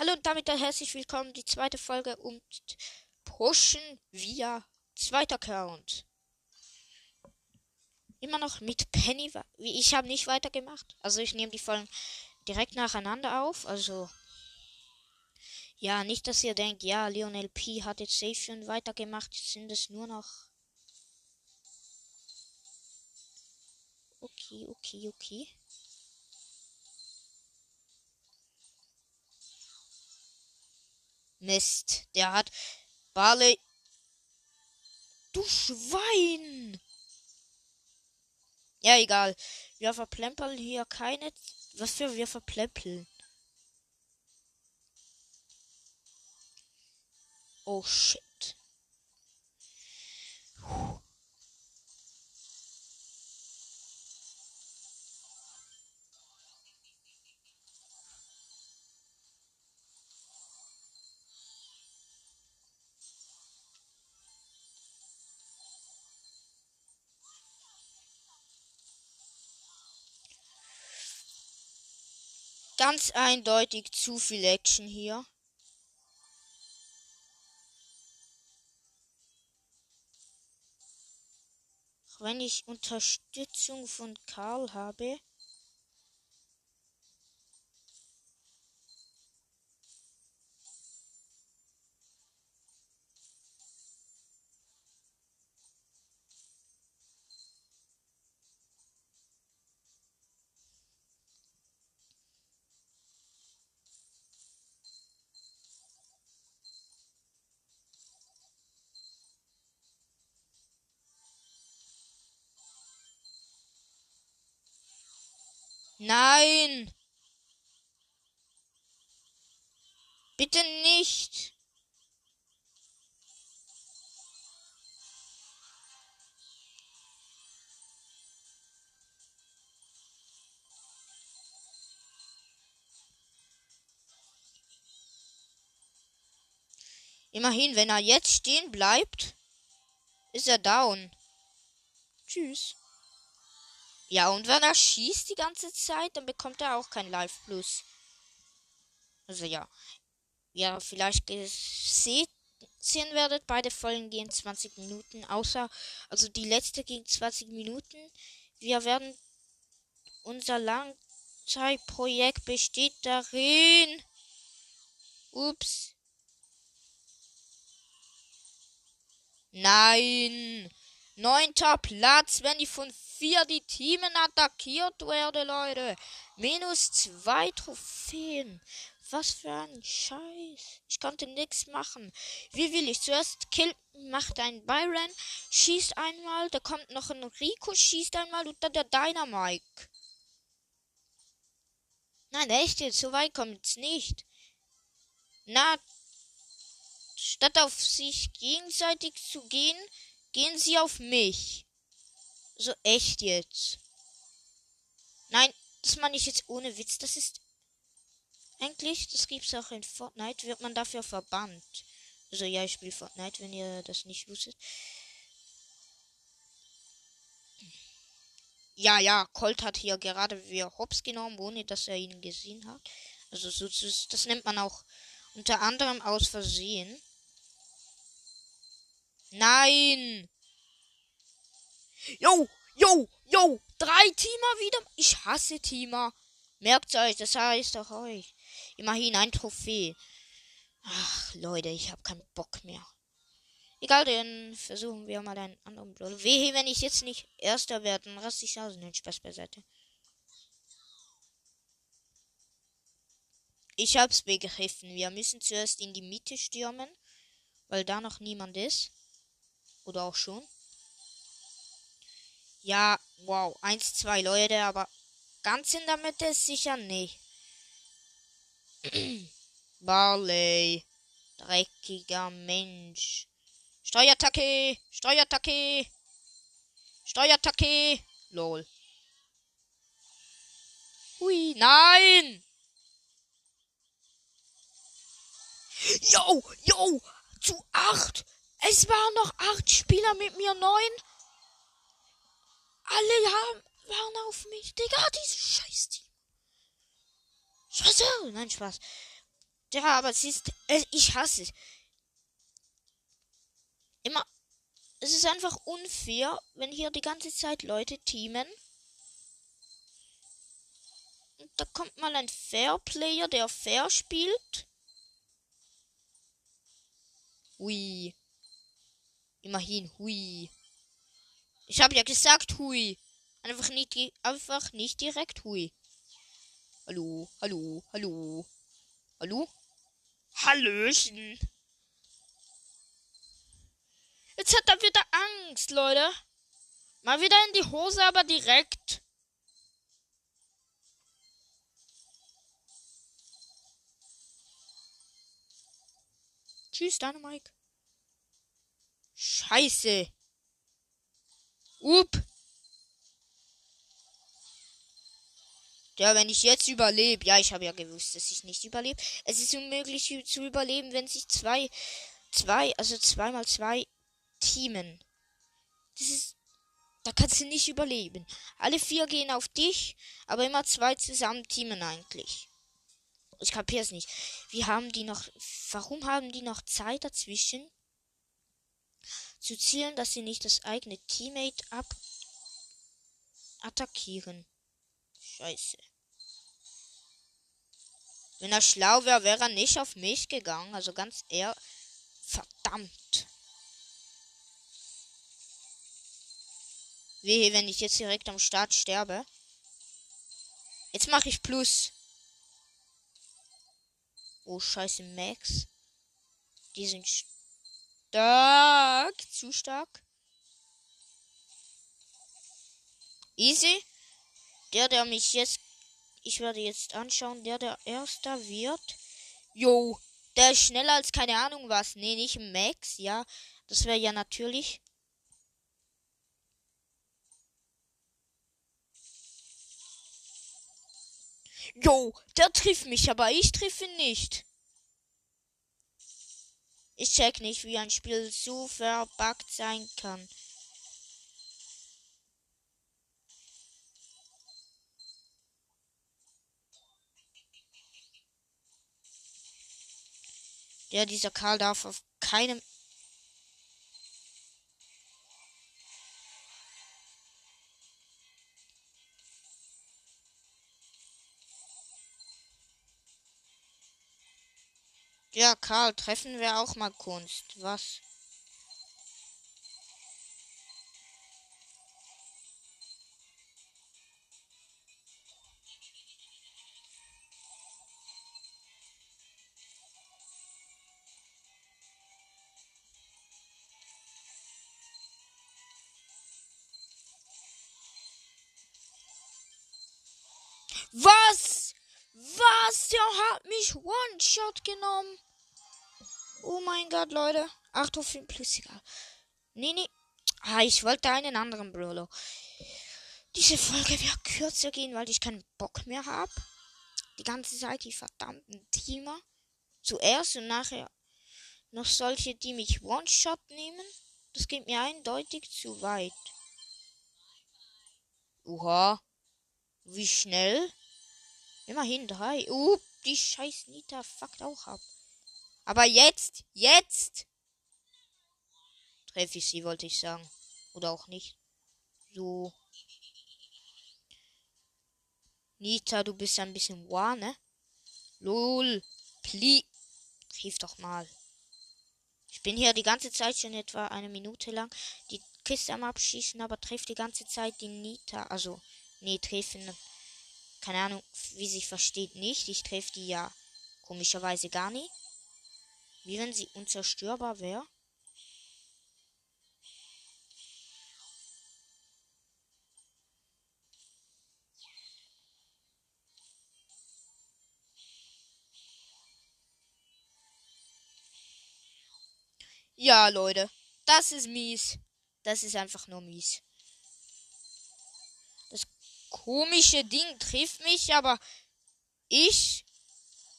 Hallo und damit herzlich willkommen, die zweite Folge um Pushen via zweiter Account. Immer noch mit Penny. Ich habe nicht weitergemacht. Also ich nehme die Folgen direkt nacheinander auf. Also ja, nicht, dass ihr denkt, ja, Lionel P hat jetzt safe schon weitergemacht. Jetzt sind es nur noch. Okay, okay, okay. Mist, der hat Barley. Du Schwein! Ja, egal. Wir verplempeln hier keine. Was für wir verplempeln? Oh shit. Ganz eindeutig zu viel Action hier. Wenn ich Unterstützung von Karl habe. Nein! Bitte nicht! Immerhin, wenn er jetzt stehen bleibt, ist er down. Tschüss. Ja, und wenn er schießt die ganze Zeit, dann bekommt er auch kein Live Plus. Also ja. Ja, vielleicht sehen werdet, beide Folgen gehen 20 Minuten, außer, also die letzte ging 20 Minuten. Wir werden, unser Langzeitprojekt besteht darin. Ups. Nein. Neunter Platz, wenn die von vier die Teamen attackiert werden, Leute. Minus zwei Trophäen. Was für ein Scheiß. Ich konnte nichts machen. Wie will ich? Zuerst kill, macht ein Byron, schießt einmal, da kommt noch ein Rico, schießt einmal und dann der Dynamike. Nein, echt jetzt, so weit kommt es nicht. Na, statt auf sich gegenseitig zu gehen, gehen sie auf mich. So echt jetzt. Nein, das meine ich jetzt ohne Witz. Das ist eigentlich, das gibt's auch in Fortnite, wird man dafür verbannt. Also ja, ich spiele Fortnite, wenn ihr das nicht wusstet. Ja, ja, Colt hat hier gerade wieder Hops genommen, ohne dass er ihn gesehen hat. Also so, das nennt man auch unter anderem aus Versehen. Nein! Yo, yo, yo, drei Teamer wieder. Ich hasse Teamer. Merkt euch, das heißt doch euch. Immerhin ein Trophäe. Ach, Leute, ich hab keinen Bock mehr. Egal, dann versuchen wir mal einen anderen Brawler. Wehe, wenn ich jetzt nicht Erster werde, dann raste ich aus. Den Spaß beiseite. Ich hab's begriffen. Wir müssen zuerst in die Mitte stürmen, weil da noch niemand ist. Oder auch schon. Ja, wow. Eins, zwei Leute, aber ganz in der Mitte ist sicher nicht. Barley. Dreckiger Mensch. Steuerattacke! Steuerattacke! Steuerattacke! Lol. Hui, nein! Yo, yo, zu acht! Es waren noch acht Spieler mit mir, neun. Alle haben, waren auf mich. Digga, diese Scheiß-Team. Scheiße. Nein, Spaß. Ja, aber es ist. Ich hasse es. Immer. Es ist einfach unfair, wenn hier die ganze Zeit Leute teamen. Und da kommt mal ein Fair Player, der fair spielt. Hui. Immerhin, hui. Ich habe ja gesagt, hui. Einfach nicht, einfach nicht direkt hui. Hallo, hallo, hallo. Hallo? Hallöchen. Jetzt hat er wieder Angst, Leute. Mal wieder in die Hose, aber direkt. Tschüss, Dynamike. Scheiße. Up. Ja, wenn ich jetzt überlebe. Ja, ich habe ja gewusst, dass ich nicht überlebe. Es ist unmöglich zu überleben, wenn sich zwei, zwei, also zweimal zwei teamen. Das ist, da kannst du nicht überleben. Alle vier gehen auf dich, aber immer zwei zusammen teamen eigentlich. Ich kapiere es nicht. Wie haben die noch, warum haben die noch Zeit dazwischen? Zu zielen, dass sie nicht das eigene Teammate ab attackieren. Scheiße. Wenn er schlau wäre, wäre er nicht auf mich gegangen. Also ganz eher. Verdammt. Wehe, wenn ich jetzt direkt am Start sterbe. Jetzt mache ich Plus. Oh, scheiße, Max. Die sind stark. Zu stark. Easy. Der, der mich jetzt. Ich werde jetzt anschauen, der, der erster wird. Jo, der ist schneller als keine Ahnung was. Nee, nicht Max, ja. Das wäre ja natürlich. Jo, der trifft mich, aber ich treffe ihn nicht. Ich check nicht, wie ein Spiel so verbuggt sein kann. Ja, dieser Karl darf auf keinem Ja, Karl, treffen wir auch mal Kunst. Was? Was? Was? Der hat mich One-Shot genommen. Oh mein Gott, Leute. 8 auf 5 plus egal. Nee, nee. Ah, ich wollte einen anderen Brawler. Diese Folge wird kürzer gehen, weil ich keinen Bock mehr habe. Die ganze Zeit die verdammten Teamer. Zuerst und nachher noch solche, die mich One-Shot nehmen. Das geht mir eindeutig zu weit. Oha. Wie schnell? Immerhin drei. Uh, die scheiß Nita fuckt auch ab. Aber jetzt, jetzt treffe ich sie, wollte ich sagen. Oder auch nicht. So. Nita, du bist ein bisschen wahr, ne? Lol. Pli. Triff doch mal. Ich bin hier die ganze Zeit schon etwa eine Minute lang die Kiste am Abschießen, aber trifft die ganze Zeit die Nita. Also, nee, treffen. Keine Ahnung, wie sich versteht nicht. Ich treffe die ja komischerweise gar nicht. Wie wenn sie unzerstörbar wäre. Ja, Leute. Das ist mies. Das ist einfach nur mies. Das komische Ding trifft mich, aber ich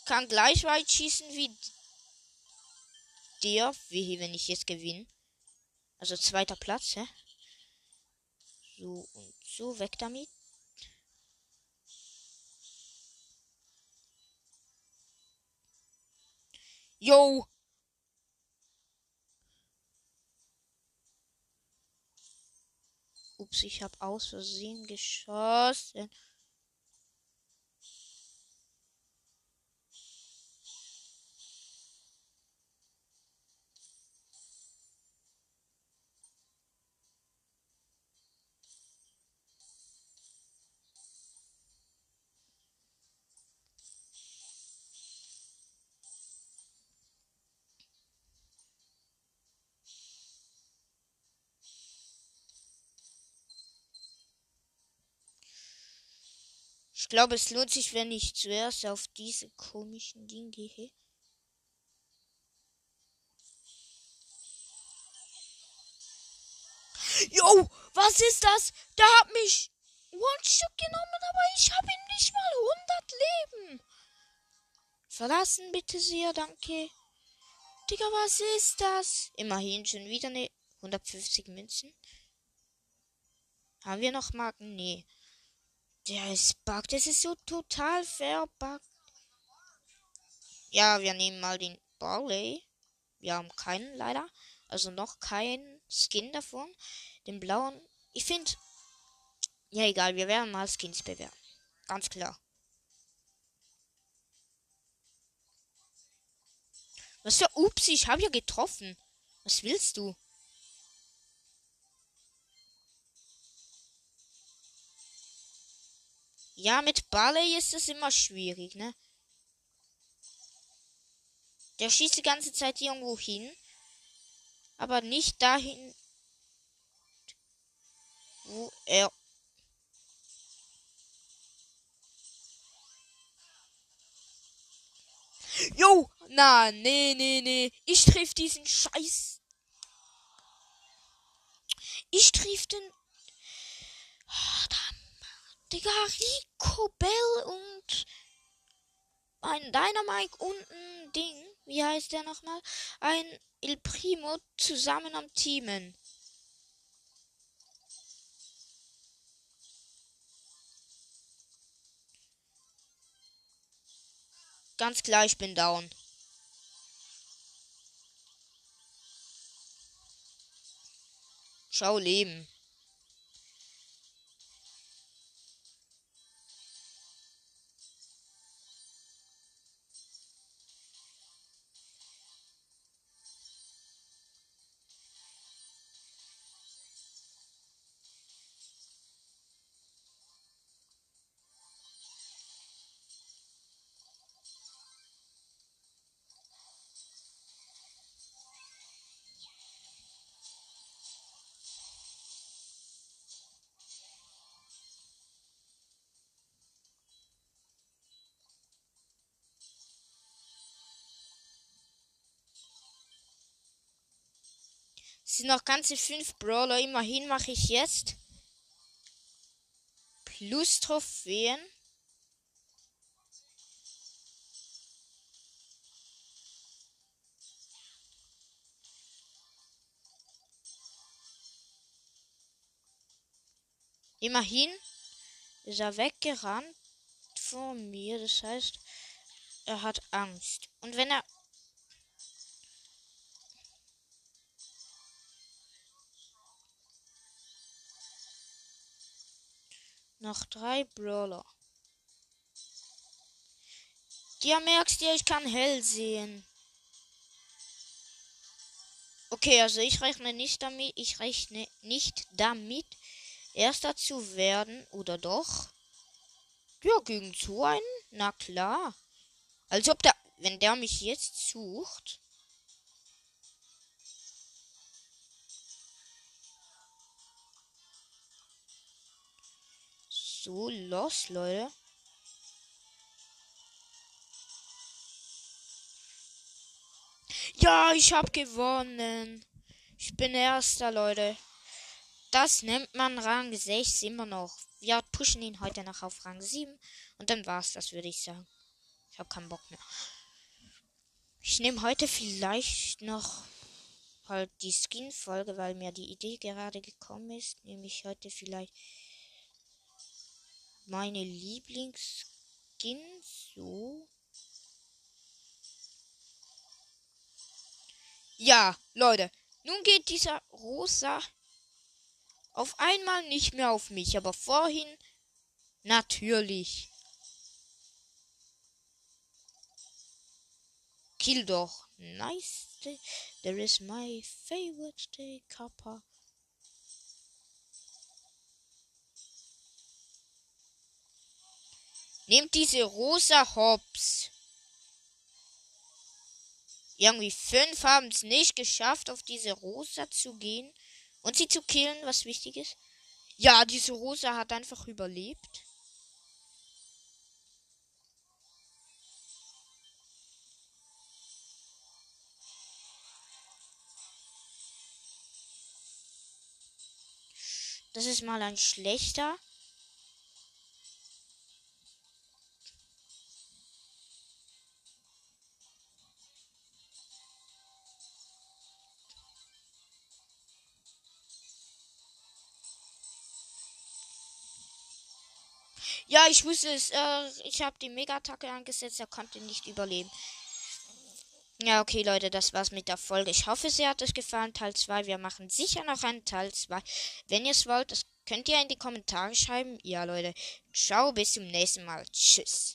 kann gleich weit schießen wie der, wie wenn ich jetzt gewinne. Also zweiter Platz, hä? So und so, weg damit. Yo! Ups, ich habe aus Versehen geschossen. Ich glaube, es lohnt sich, wenn ich zuerst auf diese komischen Dinge gehe. Jo, was ist das? Der hat mich One-Shot genommen, aber ich habe ihm nicht mal 100 Leben. Verlassen bitte sehr, danke. Digga, was ist das? Immerhin schon wieder eine 150 Münzen. Haben wir noch Marken? Nee. Der ist buggt. Das ist so total verbuggt. Ja, wir nehmen mal den Barley. Wir haben keinen leider. Also noch keinen Skin davon. Den blauen. Ich finde. Ja, egal. Wir werden mal Skins bewerben. Ganz klar. Was für Ups, ich habe ja getroffen. Was willst du? Ja, mit Barley ist es immer schwierig, ne? Der schießt die ganze Zeit irgendwo hin. Aber nicht dahin, wo er. Jo! Na, nee, nee, nee. Ich triff diesen Scheiß. Ich triff den. Oh, Digga, Rico Bell und ein Dynamite und ein Ding, wie heißt der nochmal? Ein Il Primo zusammen am Teamen. Ganz klar, ich bin down. Schau leben. Sind noch ganze fünf Brawler. Immerhin mache ich jetzt plus Trophäen. Immerhin ist er weggerannt von mir. Das heißt, er hat Angst. Und wenn er Noch drei Brawler. Ja, merkst du, ich kann hell sehen. Okay, also ich rechne nicht damit, ich rechne nicht damit, erster zu werden, oder doch? Ja, gegen so einen? Na klar. Als ob der, wenn der mich jetzt sucht. So los, Leute. Ja, ich hab gewonnen. Ich bin erster, Leute. Das nennt man Rang 6 immer noch. Wir pushen ihn heute noch auf Rang 7. Und dann war's das, würde ich sagen. Ich hab keinen Bock mehr. Ich nehme heute vielleicht noch halt die Skin-Folge, weil mir die Idee gerade gekommen ist. Nehme ich heute vielleicht meine Lieblingsskins so. Ja, Leute, nun geht dieser Rosa auf einmal nicht mehr auf mich, aber vorhin natürlich. Kill doch. Nice. There is my favorite day, Kappa. Nehmt diese rosa Hops. Irgendwie fünf haben es nicht geschafft, auf diese Rosa zu gehen und sie zu killen, was wichtig ist. Ja, diese Rosa hat einfach überlebt. Das ist mal ein schlechter. Ja, ich wusste es. Äh, ich habe die Mega-Attacke angesetzt. Er konnte nicht überleben. Ja, okay, Leute, das war's mit der Folge. Ich hoffe, sie hat euch gefallen. Teil 2. Wir machen sicher noch einen Teil 2. Wenn ihr es wollt, das könnt ihr in die Kommentare schreiben. Ja, Leute. Ciao, bis zum nächsten Mal. Tschüss.